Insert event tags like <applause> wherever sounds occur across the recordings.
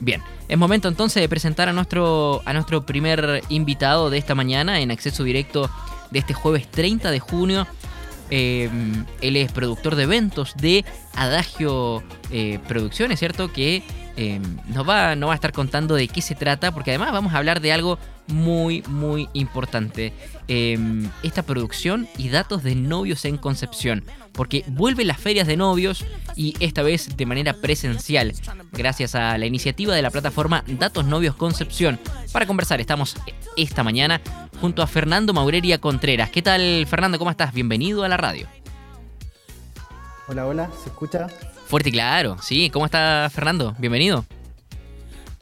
Bien, es momento entonces de presentar a nuestro, a nuestro primer invitado de esta mañana en acceso directo de este jueves 30 de junio. Eh, él es productor de eventos de Adagio eh, Producciones, ¿cierto? Que eh, nos, va, nos va a estar contando de qué se trata, porque además vamos a hablar de algo muy, muy importante. Em, esta producción y datos de novios en Concepción. Porque vuelven las ferias de novios y esta vez de manera presencial. Gracias a la iniciativa de la plataforma Datos Novios Concepción. Para conversar estamos esta mañana junto a Fernando Maureria Contreras. ¿Qué tal Fernando? ¿Cómo estás? Bienvenido a la radio. Hola, hola, ¿se escucha? Fuerte y claro, sí. ¿Cómo está Fernando? Bienvenido.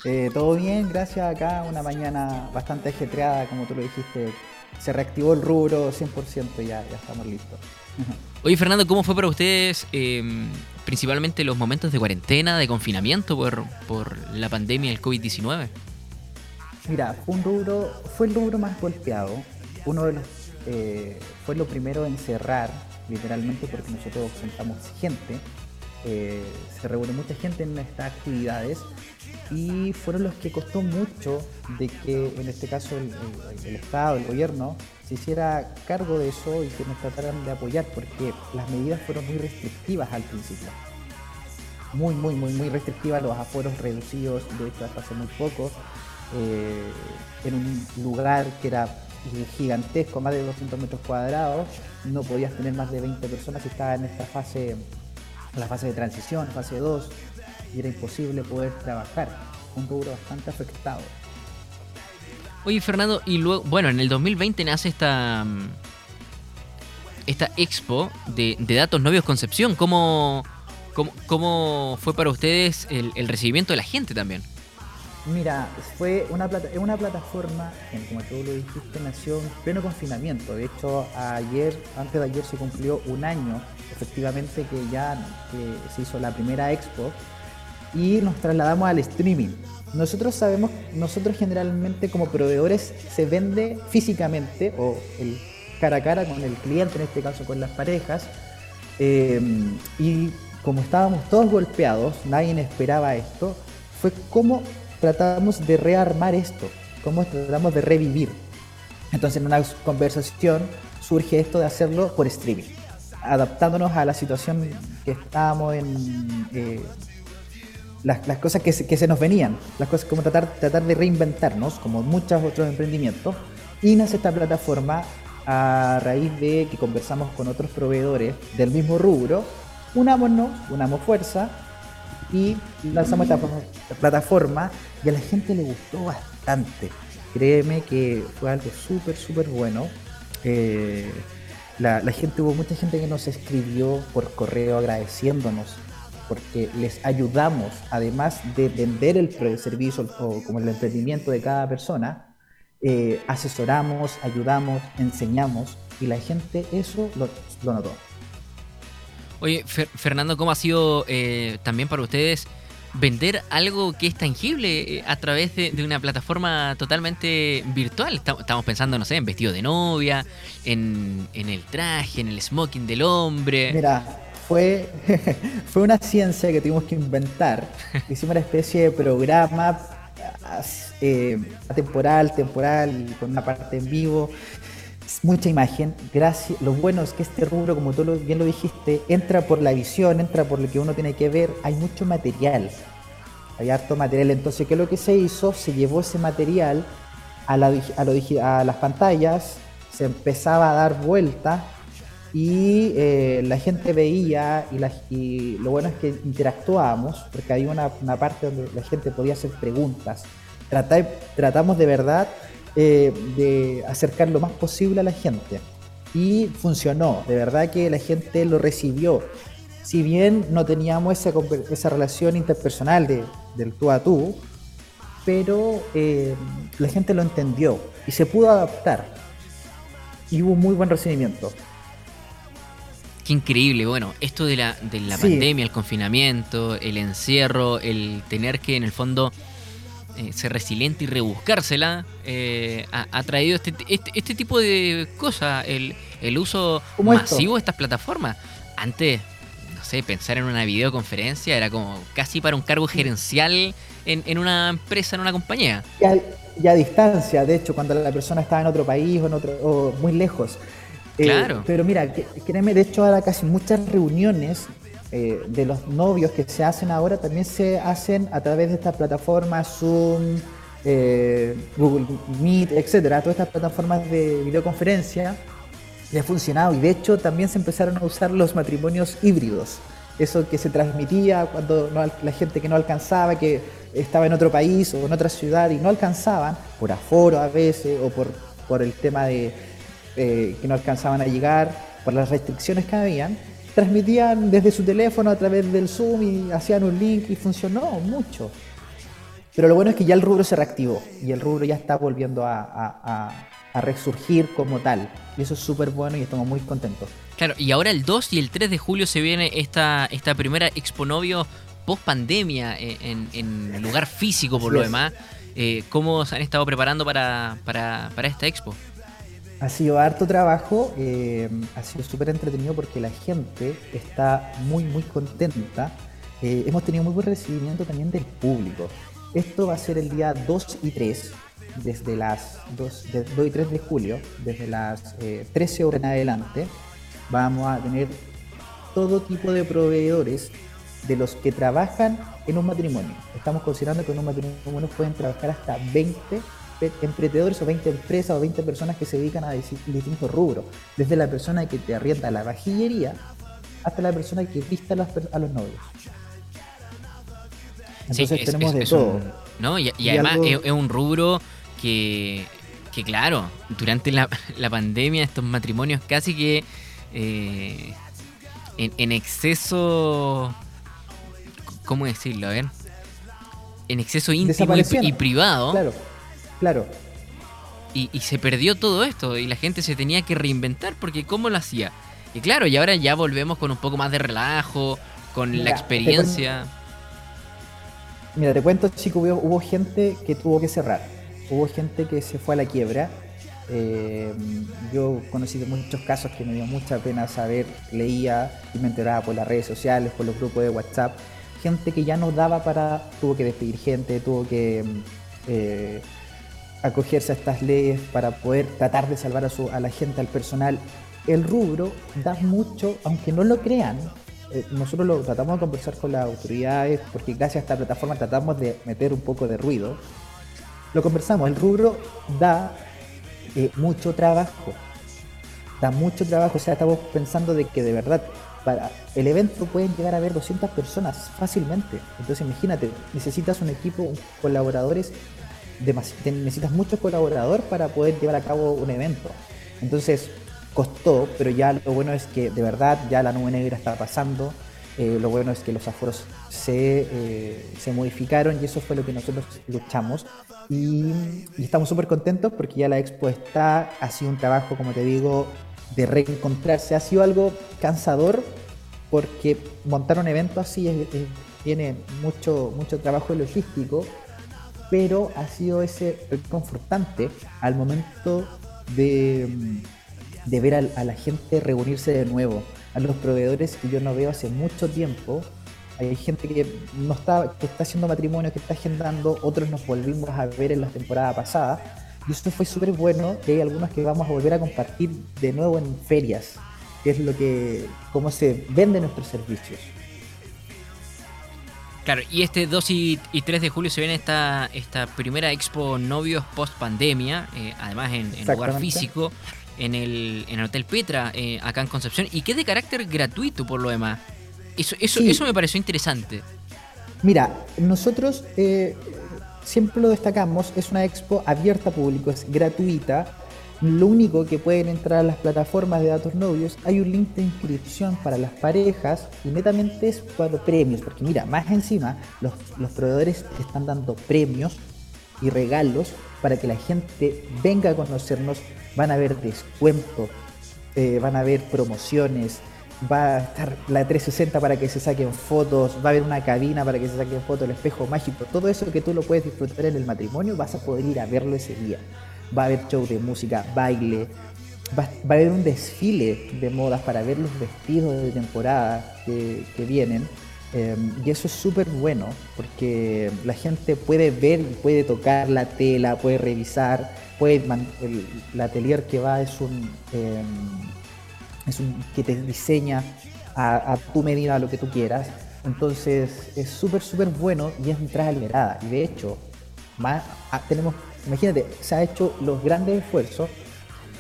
Eh, todo bien, gracias. Acá una mañana bastante ajetreada, como tú lo dijiste. Se reactivó el rubro 100% y ya, ya estamos listos. <laughs> Oye, Fernando, ¿cómo fue para ustedes em, principalmente los momentos de cuarentena, de confinamiento por, por la pandemia del COVID-19? Mira, fue un rubro, fue el rubro más golpeado. Uno de los, eh, fue lo primero en cerrar, literalmente, porque nosotros sentamos gente. Eh, se reúne mucha gente en estas actividades y fueron los que costó mucho de que en este caso el, Estado, el gobierno, se hiciera cargo de eso y que nos trataran de apoyar, porque las medidas fueron muy restrictivas al principio. Muy, muy, muy, muy restrictivas, los aforos reducidos, de hecho hasta hace muy poco, eh, en un lugar que era gigantesco, más de 200 metros cuadrados, no podías tener más de 20 personas si estaba en esta fase, la fase de transición, fase 2, y era imposible poder trabajar. Un rubro bastante afectado. Oye, Fernando, y luego, bueno, en el 2020 nace esta mm, esta expo de, Datos Novios Concepción. ¿Cómo, cómo, fue para ustedes el, recibimiento de la gente también? Mira, fue una, plata, una plataforma, como tú lo dijiste, nació en pleno confinamiento. De hecho, ayer, antes de ayer se cumplió un año, efectivamente, que ya se hizo la primera expo y nos trasladamos al streaming. Nosotros sabemos, nosotros generalmente como proveedores se vende físicamente o cara a cara con el cliente, en este caso con las parejas, eh, y como estábamos todos golpeados, nadie esperaba esto, fue como tratamos de rearmar esto, cómo tratamos de revivir. Entonces en una conversación surge esto de hacerlo por streaming, adaptándonos a la situación que estábamos en... Eh, las, cosas que se, que se, nos venían, las cosas como tratar, tratar de reinventarnos, como muchos otros emprendimientos, y nace esta plataforma a raíz de que conversamos con otros proveedores del mismo rubro, unámonos, unamos fuerza y lanzamos esta plataforma y a la gente le gustó bastante. Créeme que fue algo súper, súper bueno. Eh, la, la, gente, hubo mucha gente que nos escribió por correo agradeciéndonos porque les ayudamos, además de vender el servicio o como el emprendimiento de cada persona, eh, asesoramos, ayudamos, enseñamos y la gente eso lo, notó. Oye, Fernando, ¿cómo ha sido eh, también para ustedes vender algo que es tangible eh, a través de, una plataforma totalmente virtual? Estamos pensando, no sé, en vestido de novia, en, en el traje, en el smoking del hombre. Mira, fue, <laughs> fue una ciencia que tuvimos que inventar. <laughs> Hicimos una especie de programa eh, temporal, temporal, con una parte en vivo, mucha imagen. Gracias. Lo bueno es que este rubro, como tú bien lo dijiste, entra por la visión, entra por lo que uno tiene que ver. Hay mucho material. Hay harto material. Entonces, ¿qué es lo que se hizo? Se llevó ese material a, la, a, a las pantallas, se empezaba a dar vuelta y eh, la gente veía y, lo bueno es que interactuábamos, porque hay una, parte donde la gente podía hacer preguntas. tratamos de verdad eh, de acercar lo más posible a la gente y funcionó, de verdad que la gente lo recibió. Si bien no teníamos esa, esa relación interpersonal de, del tú a tú, pero eh, la gente lo entendió y se pudo adaptar y hubo muy buen recibimiento. Qué increíble, bueno, esto de la, de la pandemia, el confinamiento, el encierro, el tener que en el fondo eh, ser resiliente y rebuscársela, eh, ha, traído este, este, este, tipo de cosas, el, el uso masivo de estas plataformas. Antes, no sé, pensar en una videoconferencia era como casi para un cargo gerencial en, una empresa, en una compañía. Ya, a distancia, de hecho, cuando la persona estaba en otro país o, en otro, o muy lejos. Claro. pero mira, créeme, de hecho ahora casi muchas reuniones eh, de los novios que se hacen ahora también se hacen a través de estas plataformas Zoom, eh, Google Meet, etcétera, todas estas plataformas de videoconferencia y ha funcionado y de hecho también se empezaron a usar los matrimonios híbridos eso que se transmitía cuando la gente que no alcanzaba, que estaba en otro país o en otra ciudad y no alcanzaban, por aforo a veces o por, por el tema de eh, que no alcanzaban a llegar, por las restricciones que habían, transmitían desde su teléfono a través del Zoom y hacían un link y funcionó mucho. Pero lo bueno es que ya el rubro se reactivó y el rubro ya está volviendo a a resurgir como tal. Y eso es súper bueno y estamos muy contentos. Claro, y ahora el 2 y el 3 de julio se viene esta, esta primera Exponovio post pandemia en, en, lugar físico por lo demás. Eh, ¿Cómo se han estado preparando para, para, para esta expo? Ha sido harto trabajo, eh, ha sido súper entretenido porque la gente está muy, muy contenta. Eh, hemos tenido muy buen recibimiento también del público. Esto va a ser el día 2 y 3, desde las 2, y 3 de julio, desde las 13 eh, horas en adelante, vamos a tener todo tipo de proveedores de los que trabajan en un matrimonio. Estamos considerando que en un matrimonio pueden trabajar hasta 20 emprendedores o 20 empresas o 20 personas que se dedican a distintos rubros. Desde la persona que te arrienda la vajillería hasta la persona que vista a los novios. Entonces tenemos de todo. ¿no? Y, además es, un rubro que, claro, durante <laughs> la, pandemia estos matrimonios casi que eh, en, exceso, ¿cómo decirlo? A ver, en exceso íntimo y, privado. Claro, claro. Y, se perdió todo esto y la gente se tenía que reinventar porque ¿cómo lo hacía? Y claro, y ahora ya volvemos con un poco más de relajo, con la experiencia. mira, te cuento, chico, hubo gente que tuvo que cerrar hubo gente que se fue a la quiebra. Eh, yo conocí muchos casos que me dio mucha pena saber, leía y me enteraba por las redes sociales, por los grupos de WhatsApp. Gente que ya no daba para, tuvo que despedir gente, tuvo que eh, acogerse a estas leyes para poder tratar de salvar a, su, a la gente, al personal. El rubro da mucho, aunque no lo crean, eh, nosotros lo tratamos de conversar con las autoridades porque gracias a esta plataforma tratamos de meter un poco de ruido lo conversamos, el rubro da eh, mucho trabajo, da mucho trabajo, o sea, estamos pensando de que de verdad para el evento pueden llegar a ver 200 personas fácilmente. Entonces imagínate, necesitas un equipo, colaboradores, necesitas muchos colaboradores para poder llevar a cabo un evento. Entonces costó, pero ya lo bueno es que de verdad ya la nube negra está pasando, eh, lo bueno es que los aforos se, eh, se, modificaron y eso fue lo que nosotros luchamos. Y, estamos súper contentos porque ya la expo está, ha sido un trabajo, como te digo, de reencontrarse. Ha sido algo cansador porque montar un evento así tiene mucho, mucho trabajo logístico, pero ha sido ese reconfortante al momento de, de ver a la gente reunirse de nuevo a los proveedores que yo no veo hace mucho tiempo. Hay gente que no está, que está haciendo matrimonio, que está agendando, otros nos volvimos a ver en la temporada pasada. Y esto fue súper bueno, que hay algunos que vamos a volver a compartir de nuevo en ferias, que es lo que, cómo se venden nuestros servicios. Claro, y este 2 y, 3 de julio se viene esta, esta primera expo novios post pandemia, eh, además en, en lugar físico en el, en el Hotel Petra, eh, acá en Concepción, y que es de carácter gratuito por lo demás. Eso, eso, eso me pareció interesante. Mira, nosotros eh, siempre lo destacamos, es una expo abierta a público, es gratuita. Lo único que pueden entrar a las plataformas de datos novios, hay un link de inscripción para las parejas y netamente es para premios, porque mira, más encima los, los proveedores están dando premios y regalos para que la gente venga a conocernos, van a haber descuentos, eh, van a haber promociones, va a estar la 360 para que se saquen fotos, va a haber una cabina para que se saquen fotos, el espejo mágico, todo eso que tú lo puedes disfrutar en el matrimonio, vas a poder ir a verlo ese día. Va a haber show de música, baile, va, a haber un desfile de modas para ver los vestidos de temporada que, vienen. Em, y eso es súper bueno porque la gente puede ver, puede tocar la tela, puede revisar, puede el, atelier que va es un, em, es un que te diseña a, tu medida lo que tú quieras. Entonces es súper, súper bueno y es entrada liberada. Y de hecho, más, ah, tenemos, imagínate, se ha hecho los grandes esfuerzos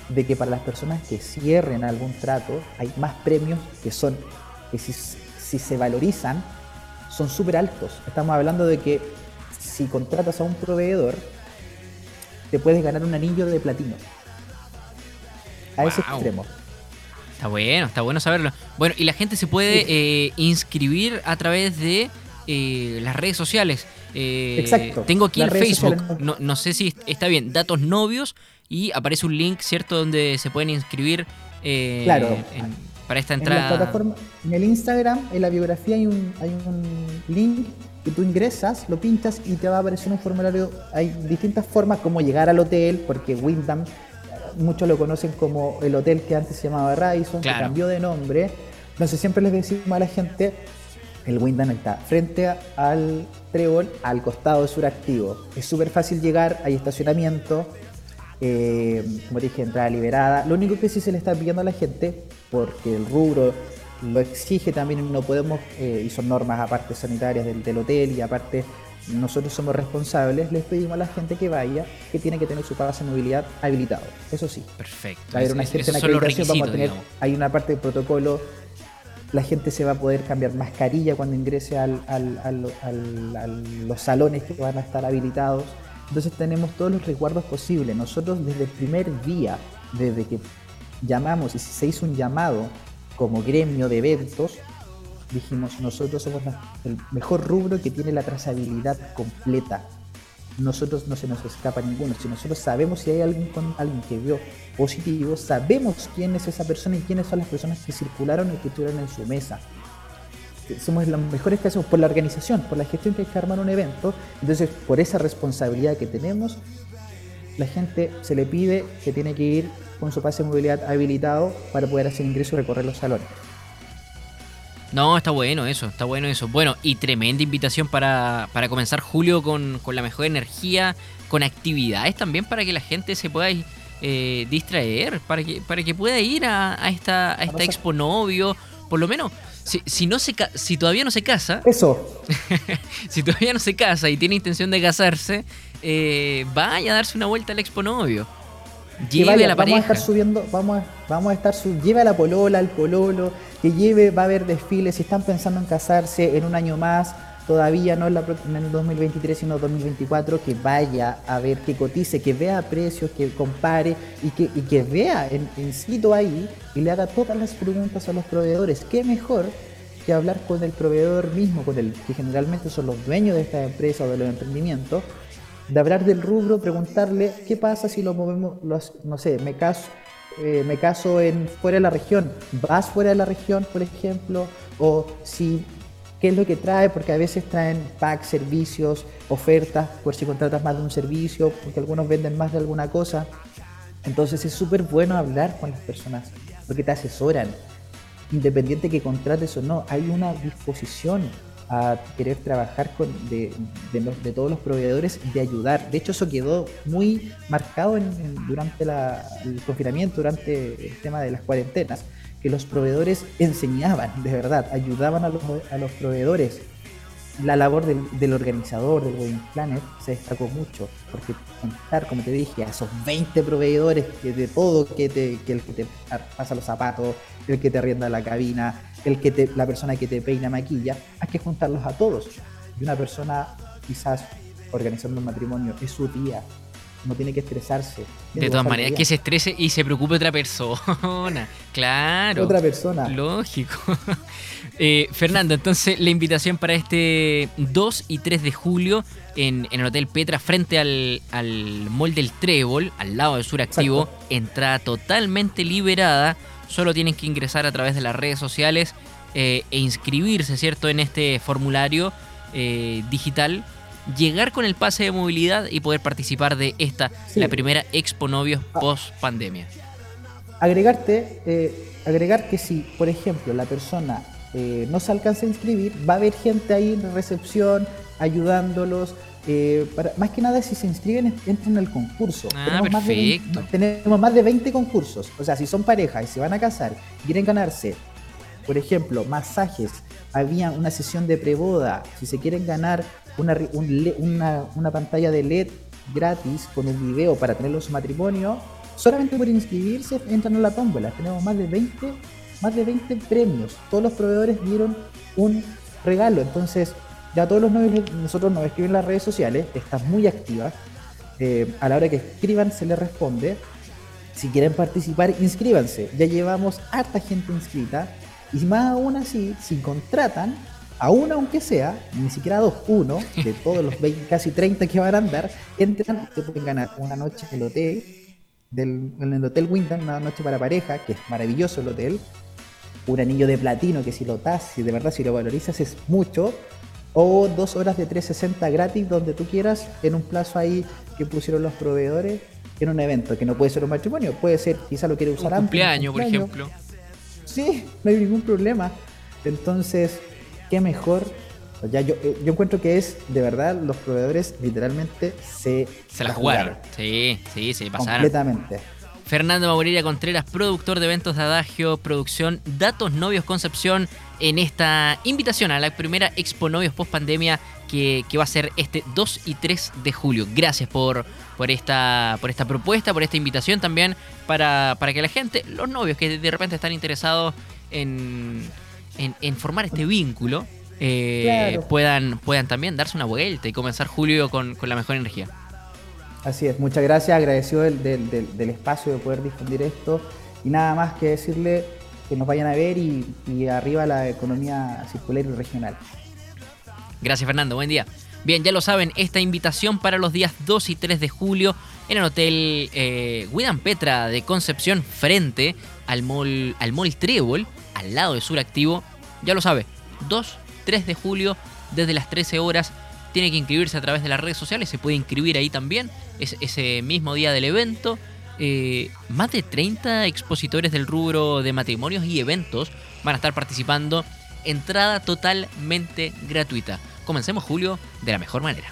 de que para las personas que cierren algún trato hay más premios que son, que si, si se valorizan, son súper altos. Estamos hablando de que si contratas a un proveedor, te puedes ganar un anillo de platino. A ese extremo. Está bueno, está bueno saberlo. Bueno, y la gente se puede eh, inscribir a través de eh, las redes sociales. Eh, Exacto. Tengo aquí el Facebook, no, sé si está bien, datos novios, y aparece un link, ¿cierto?, donde se pueden inscribir claro. para esta entrada. En, el Instagram, en la biografía, hay un, hay un link que tú ingresas, lo pinchas y te va a aparecer un formulario. Hay distintas formas como llegar al hotel, porque Wyndham muchos lo conocen como el hotel que antes se llamaba Radisson, que cambió de nombre. Entonces siempre les decimos a la gente, el Wyndham está frente al trébol, al costado de suractivo. Es súper fácil llegar, hay estacionamiento, eh, como dije, entrada liberada. Lo único que sí se le está pidiendo a la gente, porque el rubro lo exige también, no podemos, eh, y son normas aparte sanitarias del, del hotel y aparte nosotros somos responsables, les pedimos a la gente que vaya que tiene que tener su pase de movilidad habilitado. Eso sí. Perfecto. Hay una vamos a tener, hay una parte del protocolo, la gente se va a poder cambiar mascarilla cuando ingrese al, a los salones que van a estar habilitados. Entonces tenemos todos los resguardos posibles. Nosotros desde el primer día, desde que llamamos y se hizo un llamado como gremio de eventos, dijimos, nosotros somos el mejor rubro que tiene la trazabilidad completa. Nosotros no se nos escapa ninguno. Si nosotros sabemos si hay alguien con alguien que vio positivo, sabemos quién es esa persona y quiénes son las personas que circularon y que estuvieron en su mesa. Somos los mejores que hacemos por la organización, por la gestión que hay que armar un evento. Entonces, por esa responsabilidad que tenemos, la gente se le pide que tiene que ir con su pase de movilidad habilitado para poder hacer ingreso y recorrer los salones. No, está bueno eso, está bueno eso. Bueno, y tremenda invitación para, para comenzar julio con, la mejor energía, con actividades también para que la gente se pueda eh, distraer, para que, para que pueda ir a, esta, a esta expo novio, por lo menos. Si, si, no se, si todavía no se casa. <laughs> Eso. <laughs> si todavía no se casa y tiene intención de casarse, eh, vaya a darse una vuelta al expo novio. Lleve a la vamos a estar subiendo, vamos a, vamos a estar lleve a la polola, al pololo, que lleve, va a haber desfiles, si están pensando en casarse en un año más, todavía no en, la, en el 2023, sino 2024, que vaya a ver, que cotice, que vea precios, que compare y que, y que vea en, en sitio ahí y le haga todas las preguntas a los proveedores. ¿Qué mejor que hablar con el proveedor mismo, con el que generalmente son los dueños de esta empresa o de los emprendimientos? De hablar del rubro, preguntarle qué pasa si lo movemos, no sé, me caso, eh, me caso en fuera de la región, vas fuera de la región, por ejemplo, o si qué es lo que trae, porque a veces traen packs, servicios, ofertas, por si contratas más de un servicio, porque algunos venden más de alguna cosa. Entonces es súper bueno hablar con las personas, porque te asesoran, independiente que contrates o no, hay una disposición a querer trabajar con de, de, todos los proveedores de ayudar. De hecho, eso quedó muy marcado durante el confinamiento, durante el tema de las cuarentenas, que los proveedores enseñaban, de verdad, ayudaban a los, a los proveedores. La labor del, organizador del Wedding Planet se destacó mucho, porque contar, como te dije, a esos 20 proveedores que de todo, que, te, que el que te pasa los zapatos, el que te arrienda la cabina, el que te, la persona que te peina maquilla, hay que juntarlos a todos. Y una persona quizás organizando un matrimonio es su tía, no tiene que estresarse. de todas maneras, que se estrese y se preocupe otra persona. <laughs> Claro. Otra persona. Lógico. <laughs> eh, Fernando, entonces la invitación para este 2 y 3 de julio en, el Hotel Petra, frente al, al Mall del Trébol, al lado del Sur Activo, entrada totalmente liberada solo tienen que ingresar a través de las redes sociales eh, e inscribirse, ¿cierto?, en este formulario eh, digital, llegar con el pase de movilidad y poder participar de esta, la primera Expo Novios ah. post pandemia. Agregarte, eh, agregar que si, por ejemplo, la persona no se alcanza a inscribir, va a haber gente ahí en recepción ayudándolos. Eh, más que nada, si se inscriben, entran al concurso. Ah, tenemos, más de 20, tenemos más de 20 concursos. O sea, si son parejas y se van a casar, quieren ganarse, por ejemplo, masajes, había una sesión de preboda, si se quieren ganar una, una, una pantalla de LED gratis con un video para tenerlo en su matrimonio, solamente por inscribirse entran a la tómbola. Tenemos más de 20, más de 20 premios. Todos los proveedores dieron un regalo. Entonces, ya todos los novios nosotros nos escriben en las redes sociales, están muy activas. Eh, a la hora que escriban se les responde. Si quieren participar, inscríbanse. Ya llevamos harta gente inscrita. Y más aún así, si contratan a uno aunque sea, ni siquiera dos, uno, de todos los 20, <laughs> casi 30 que van a andar, entran, se pueden ganar una noche en el hotel, en el Hotel Wyndham, una noche para pareja, que es maravilloso el hotel, un anillo de platino que si lo das, si de verdad si lo valorizas es mucho, o dos horas de 360 gratis donde tú quieras, en un plazo ahí que pusieron los proveedores, en un evento, que no puede ser un matrimonio, puede ser, quizá lo quiere usar un Cumpleaños, por ejemplo. Sí, no hay ningún problema. Entonces, qué mejor. Ya yo, eh, yo encuentro que es, de verdad, los proveedores literalmente se... Se la jugaron. Sí, sí, se pasaron. Completamente. Fernando Mauriria Contreras, productor de eventos de Adagio, producción Datos Novios Concepción, en esta invitación a la primera Expo Novios post pandemia que, va a ser este 2 y 3 de julio. Gracias por, por, esta, por esta propuesta, por esta invitación también para, para que la gente, los novios que de repente están interesados en, en, formar este vínculo, eh, puedan, puedan también darse una vuelta y comenzar julio con, con la mejor energía. Así es, muchas gracias, agradecido del, del, espacio de poder difundir esto y nada más que decirle que nos vayan a ver y, arriba la economía circular y regional. Gracias Fernando, buen día. Bien, ya lo saben, esta invitación para los días 2 y 3 de julio en el Hotel eh, Petra de Concepción frente al mall, al mall al lado de Sur Activo. Ya lo sabe, 2, 3 de julio desde las 13 horas tiene que inscribirse a través de las redes sociales, se puede inscribir ahí también, es, ese mismo día del evento. Eh, más de 30 expositores del rubro de matrimonios y eventos van a estar participando. Entrada totalmente gratuita. Comencemos julio de la mejor manera.